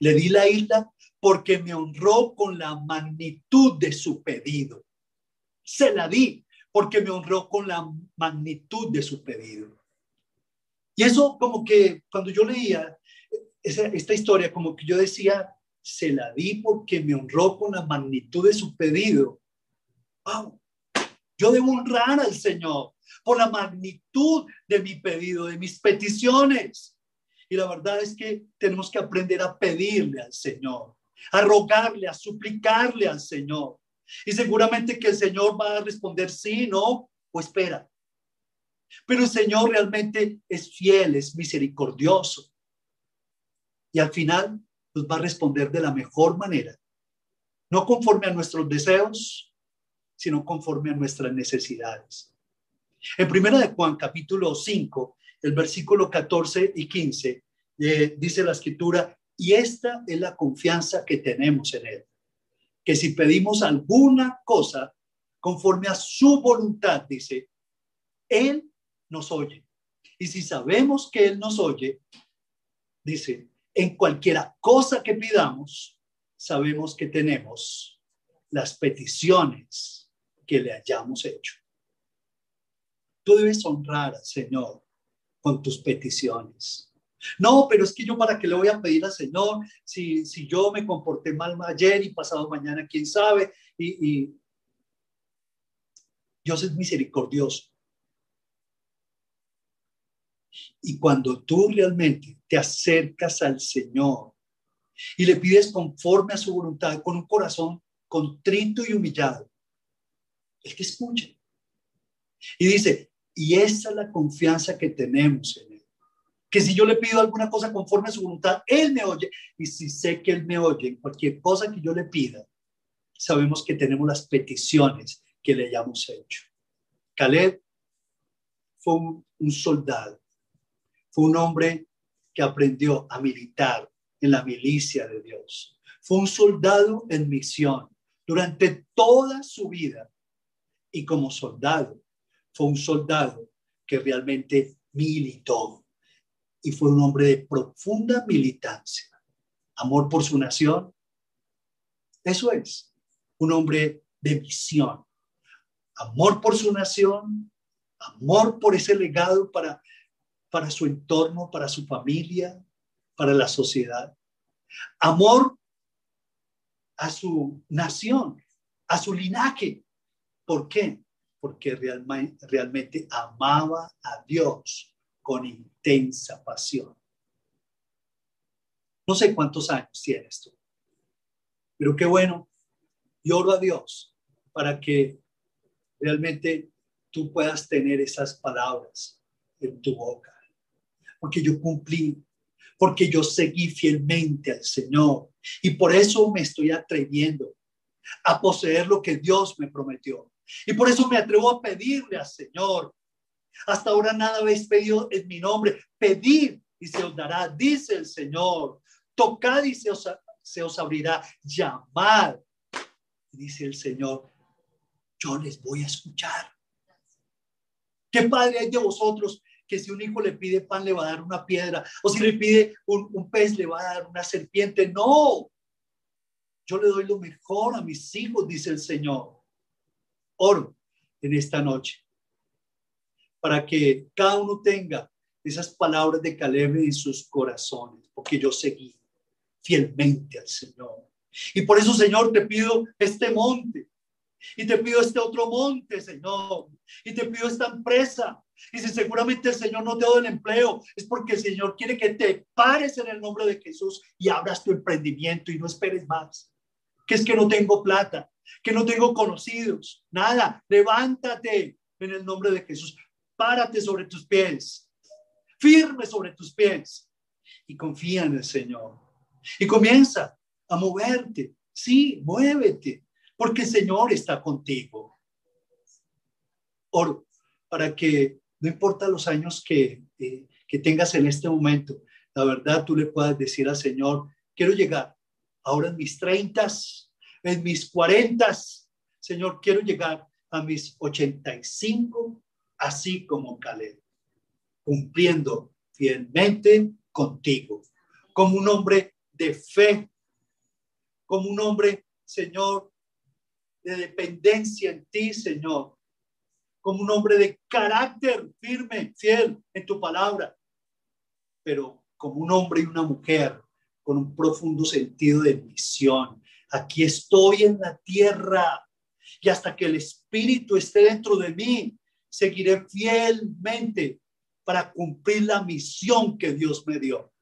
S1: Le di la isla porque me honró con la magnitud de su pedido. Se la di porque me honró con la magnitud de su pedido. Y eso como que cuando yo leía esta historia, como que yo decía, se la di porque me honró con la magnitud de su pedido. Wow, yo debo honrar al Señor por la magnitud de mi pedido, de mis peticiones. Y la verdad es que tenemos que aprender a pedirle al Señor, a rogarle, a suplicarle al Señor. Y seguramente que el Señor va a responder sí, no, o espera. Pero el Señor realmente es fiel, es misericordioso. Y al final nos va a responder de la mejor manera, no conforme a nuestros deseos, sino conforme a nuestras necesidades. En primera de Juan, capítulo 5, el versículo 14 y 15, eh, dice la escritura, y esta es la confianza que tenemos en Él, que si pedimos alguna cosa conforme a su voluntad, dice, Él nos oye. Y si sabemos que Él nos oye, dice, en cualquiera cosa que pidamos, sabemos que tenemos las peticiones que le hayamos hecho. Tú debes honrar al Señor con tus peticiones. No, pero es que yo para qué le voy a pedir al Señor si, si yo me comporté mal ayer y pasado mañana, quién sabe. Y, y Dios es misericordioso. Y cuando tú realmente te acercas al Señor y le pides conforme a su voluntad, con un corazón contrito y humillado, Él te escucha. Y dice, y esa es la confianza que tenemos en Él. que si yo le pido alguna cosa conforme a su voluntad, Él me oye. Y si sé que Él me oye en cualquier cosa que yo le pida, sabemos que tenemos las peticiones que le hayamos hecho. Caleb fue un, un soldado, fue un hombre que aprendió a militar en la milicia de Dios. Fue un soldado en misión durante toda su vida. Y como soldado, fue un soldado que realmente militó. Y fue un hombre de profunda militancia. Amor por su nación. Eso es. Un hombre de misión. Amor por su nación. Amor por ese legado para, para su entorno, para su familia, para la sociedad. Amor a su nación, a su linaje. ¿Por qué? Porque realmente, amaba a Dios con intensa pasión. No sé cuántos años tienes tú, pero qué bueno. Y oro a Dios para que realmente tú puedas tener esas palabras en tu boca. Porque yo cumplí porque yo seguí fielmente al Señor y por eso me estoy atreviendo a poseer lo que Dios me prometió. Y por eso me atrevo a pedirle al Señor. Hasta ahora nada habéis pedido en mi nombre. Pedir y se os dará, dice el Señor. Tocad y se os, se os abrirá. Llamad, dice el Señor. Yo les voy a escuchar. ¿Qué padre hay de vosotros que si un hijo le pide pan le va a dar una piedra, o si le pide un, pez le va a dar una serpiente. No, yo le doy lo mejor a mis hijos, dice el Señor. Oro en esta noche para que cada uno tenga esas palabras de Caleb en sus corazones, porque yo seguí fielmente al Señor. Y por eso, Señor, te pido este monte, y te pido este otro monte, Señor, y te pido esta empresa, y si seguramente el Señor no te da el empleo, es porque el Señor quiere que te pares en el nombre de Jesús y abras tu emprendimiento y no esperes más. Que es que no tengo plata, que no tengo conocidos, nada. Levántate en el nombre de Jesús. Párate sobre tus pies, firme sobre tus pies y confía en el Señor. Y comienza a moverte. Sí, muévete, porque el Señor está contigo. Oro para que no importa los años que, eh, que tengas en este momento, la verdad tú le puedas decir al Señor, quiero llegar ahora en mis treintas, en mis cuarentas, Señor, quiero llegar a mis 85, así como Caleb, cumpliendo fielmente contigo, como un hombre de fe, como un hombre, Señor, de dependencia en ti, Señor, como un hombre de carácter firme, fiel en tu palabra, pero como un hombre y una mujer con un profundo sentido de misión. Aquí estoy en la tierra y hasta que el Espíritu esté dentro de mí, seguiré fielmente para cumplir la misión que Dios me dio.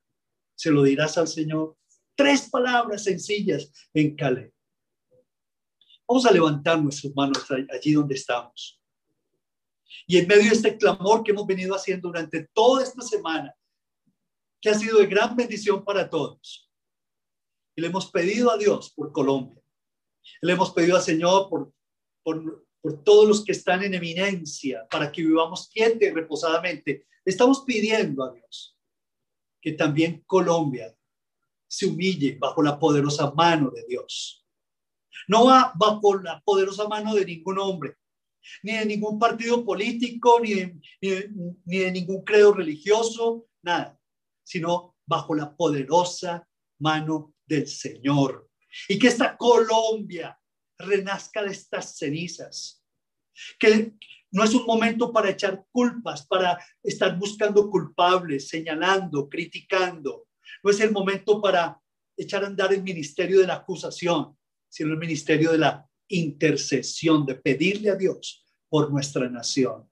S1: Se lo dirás al Señor. Tres palabras sencillas en Caleb. Vamos a levantar nuestras manos allí donde estamos. Y en medio de este clamor que hemos venido haciendo durante toda esta semana, que ha sido de gran bendición para todos, y le hemos pedido a Dios por Colombia, le hemos pedido al Señor por, por, todos los que están en eminencia, para que vivamos quieta y reposadamente. Estamos pidiendo a Dios que también Colombia se humille bajo la poderosa mano de Dios. No va bajo la poderosa mano de ningún hombre, ni de ningún partido político, ni de, ni de, ningún credo religioso, nada, sino bajo la poderosa mano del Señor. Y que esta Colombia renazca de estas cenizas. Que no es un momento para echar culpas, para estar buscando culpables, señalando, criticando. No es el momento para echar a andar el ministerio de la acusación, sino el ministerio de la intercesión, de pedirle a Dios por nuestra nación.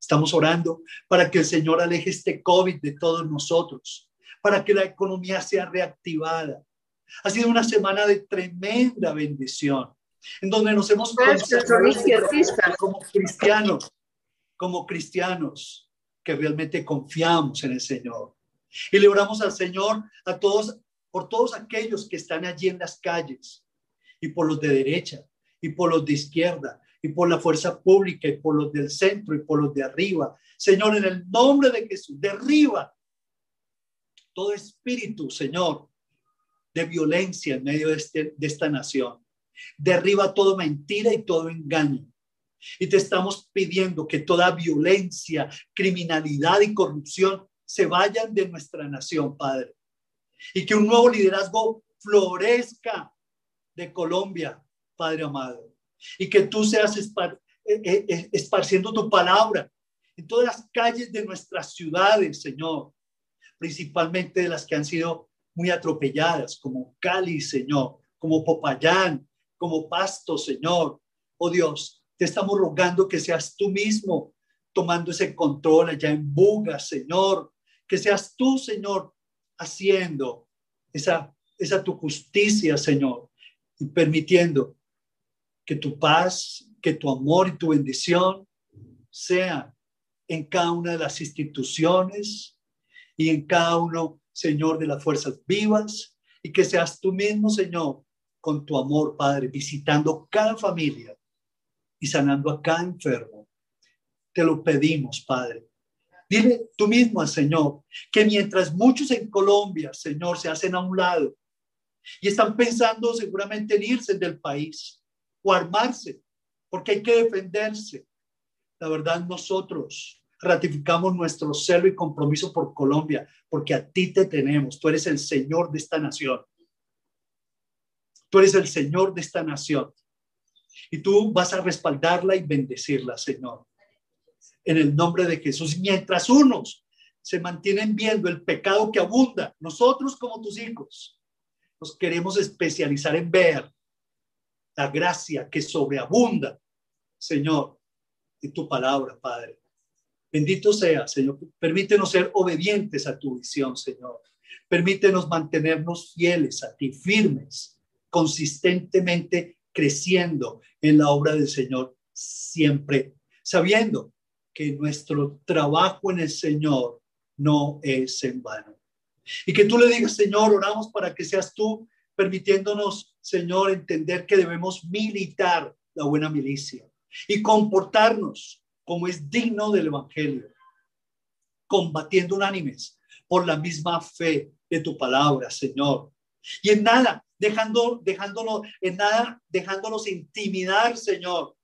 S1: Estamos orando para que el Señor aleje este COVID de todos nosotros, para que la economía sea reactivada. Ha sido una semana de tremenda bendición, en donde nos hemos como cristianos, como cristianos, que realmente confiamos en el Señor. Y le oramos al Señor a todos, por todos aquellos que están allí en las calles, y por los de derecha, y por los de izquierda, y por la fuerza pública, y por los del centro, y por los de arriba. Señor, en el nombre de Jesús, derriba todo espíritu, Señor, de violencia en medio de, este, de esta nación. Derriba todo mentira y todo engaño. Y te estamos pidiendo que toda violencia, criminalidad y corrupción se vayan de nuestra nación, Padre. Y que un nuevo liderazgo florezca de Colombia, Padre amado. Y que tú seas eh, eh, esparciendo tu palabra en todas las calles de nuestras ciudades, Señor. Principalmente de las que han sido muy atropelladas, como Cali, Señor, como Popayán, como Pasto, Señor. Oh Dios, te estamos rogando que seas tú mismo tomando ese control allá en Buga, Señor. Que seas tú, Señor, haciendo esa, esa tu justicia, Señor, y permitiendo que tu paz, que tu amor y tu bendición sean en cada una de las instituciones y en cada uno, Señor, de las fuerzas vivas, y que seas tú mismo, Señor, con tu amor, Padre, visitando cada familia y sanando a cada enfermo. Te lo pedimos, Padre. Dile tú mismo al Señor que mientras muchos en Colombia, Señor, se hacen a un lado y están pensando seguramente en irse del país o armarse, porque hay que defenderse. La verdad, nosotros ratificamos nuestro celo y compromiso por Colombia, porque a ti te tenemos. Tú eres el Señor de esta nación. Tú eres el Señor de esta nación. Y tú vas a respaldarla y bendecirla, Señor. En el nombre de Jesús. Mientras unos se mantienen viendo el pecado que abunda, nosotros como tus hijos nos queremos especializar en ver la gracia que sobreabunda, Señor, en tu palabra, Padre. Bendito sea, Señor. Permítenos ser obedientes a tu visión, Señor. Permítenos mantenernos fieles a ti, firmes, consistentemente creciendo en la obra del Señor siempre, sabiendo que nuestro trabajo en el Señor no es en vano. Y que tú le digas, Señor, oramos para que seas tú permitiéndonos, Señor, entender que debemos militar la buena milicia y comportarnos como es digno del Evangelio, combatiendo unánimes por la misma fe de tu palabra, Señor. Y en nada, dejando, dejándonos, en nada, dejándonos intimidar, Señor,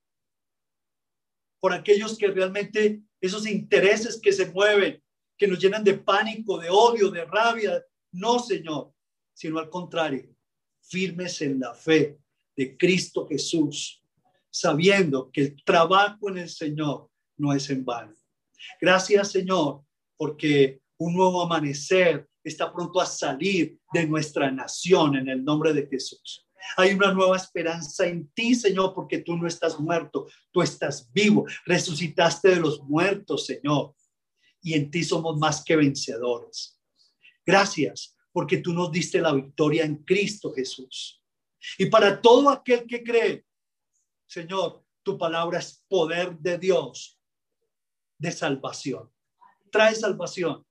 S1: por aquellos que realmente esos intereses que se mueven, que nos llenan de pánico, de odio, de rabia. No, Señor, sino al contrario, firmes en la fe de Cristo Jesús, sabiendo que el trabajo en el Señor no es en vano. Gracias, Señor, porque un nuevo amanecer está pronto a salir de nuestra nación en el nombre de Jesús. Hay una nueva esperanza en ti, Señor, porque tú no estás muerto, tú estás vivo, resucitaste de los muertos, Señor, y en ti somos más que vencedores. Gracias, porque tú nos diste la victoria en Cristo Jesús. Y para todo aquel que cree, Señor, tu palabra es poder de Dios de salvación. Trae salvación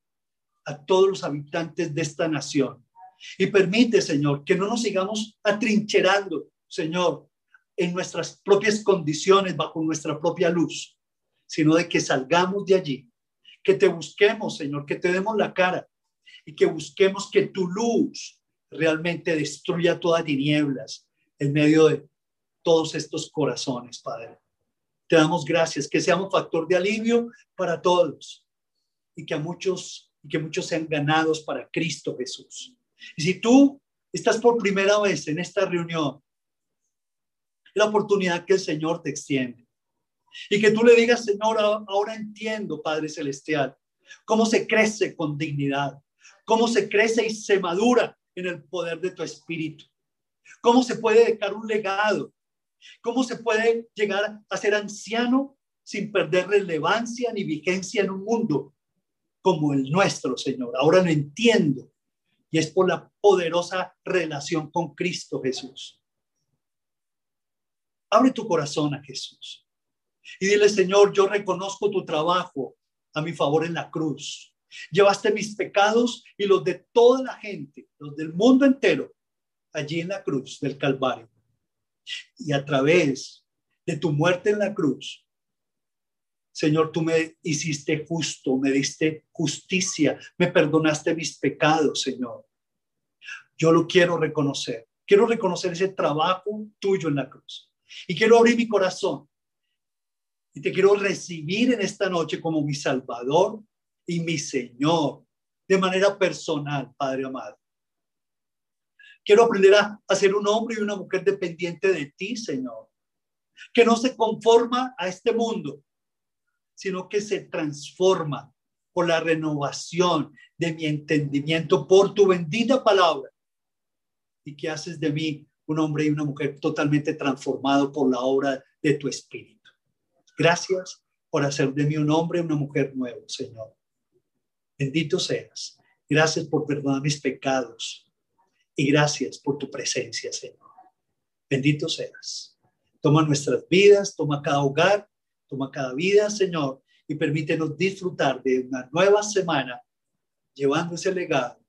S1: a todos los habitantes de esta nación. Y permite, Señor, que no nos sigamos atrincherando, Señor, en nuestras propias condiciones, bajo nuestra propia luz, sino de que salgamos de allí, que te busquemos, Señor, que te demos la cara y que busquemos que tu luz realmente destruya todas tinieblas en medio de todos estos corazones, Padre. Te damos gracias, que seamos factor de alivio para todos y que a muchos y que muchos sean ganados para Cristo Jesús. Y si tú estás por primera vez en esta reunión, la oportunidad que el Señor te extiende. Y que tú le digas, Señor, ahora entiendo, Padre Celestial, cómo se crece con dignidad, cómo se crece y se madura en el poder de tu espíritu, cómo se puede dejar un legado ¿Cómo se puede llegar a ser anciano sin perder relevancia ni vigencia en un mundo como el nuestro, Señor? Ahora lo entiendo. Y es por la poderosa relación con Cristo Jesús. Abre tu corazón a Jesús. Y dile, Señor, yo reconozco tu trabajo a mi favor en la cruz. Llevaste mis pecados y los de toda la gente, los del mundo entero, allí en la cruz del Calvario. Y a través de tu muerte en la cruz, Señor, tú me hiciste justo, me diste justicia, me perdonaste mis pecados, Señor. Yo lo quiero reconocer. Quiero reconocer ese trabajo tuyo en la cruz. Y quiero abrir mi corazón. Y te quiero recibir en esta noche como mi Salvador y mi Señor, de manera personal, Padre amado. Quiero aprender a, ser un hombre y una mujer dependiente de ti, Señor, que no se conforma a este mundo, sino que se transforma por la renovación de mi entendimiento, por tu bendita palabra, y que haces de mí un hombre y una mujer totalmente transformado por la obra de tu Espíritu. Gracias por hacer de mí un hombre una mujer nuevo, Señor. Bendito seas. Gracias por perdonar mis pecados y gracias por tu presencia, Señor. Bendito seas. Toma nuestras vidas, toma cada hogar Toma cada vida, Señor, y permítenos disfrutar de una nueva semana, llevando ese legado,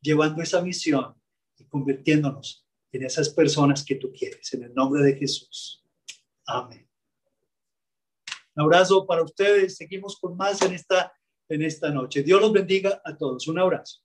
S1: llevando esa misión y convirtiéndonos en esas personas que tú quieres. En el nombre de Jesús. Amén. Un abrazo para ustedes. Seguimos con más en esta, en esta noche. Dios los bendiga a todos. Un abrazo.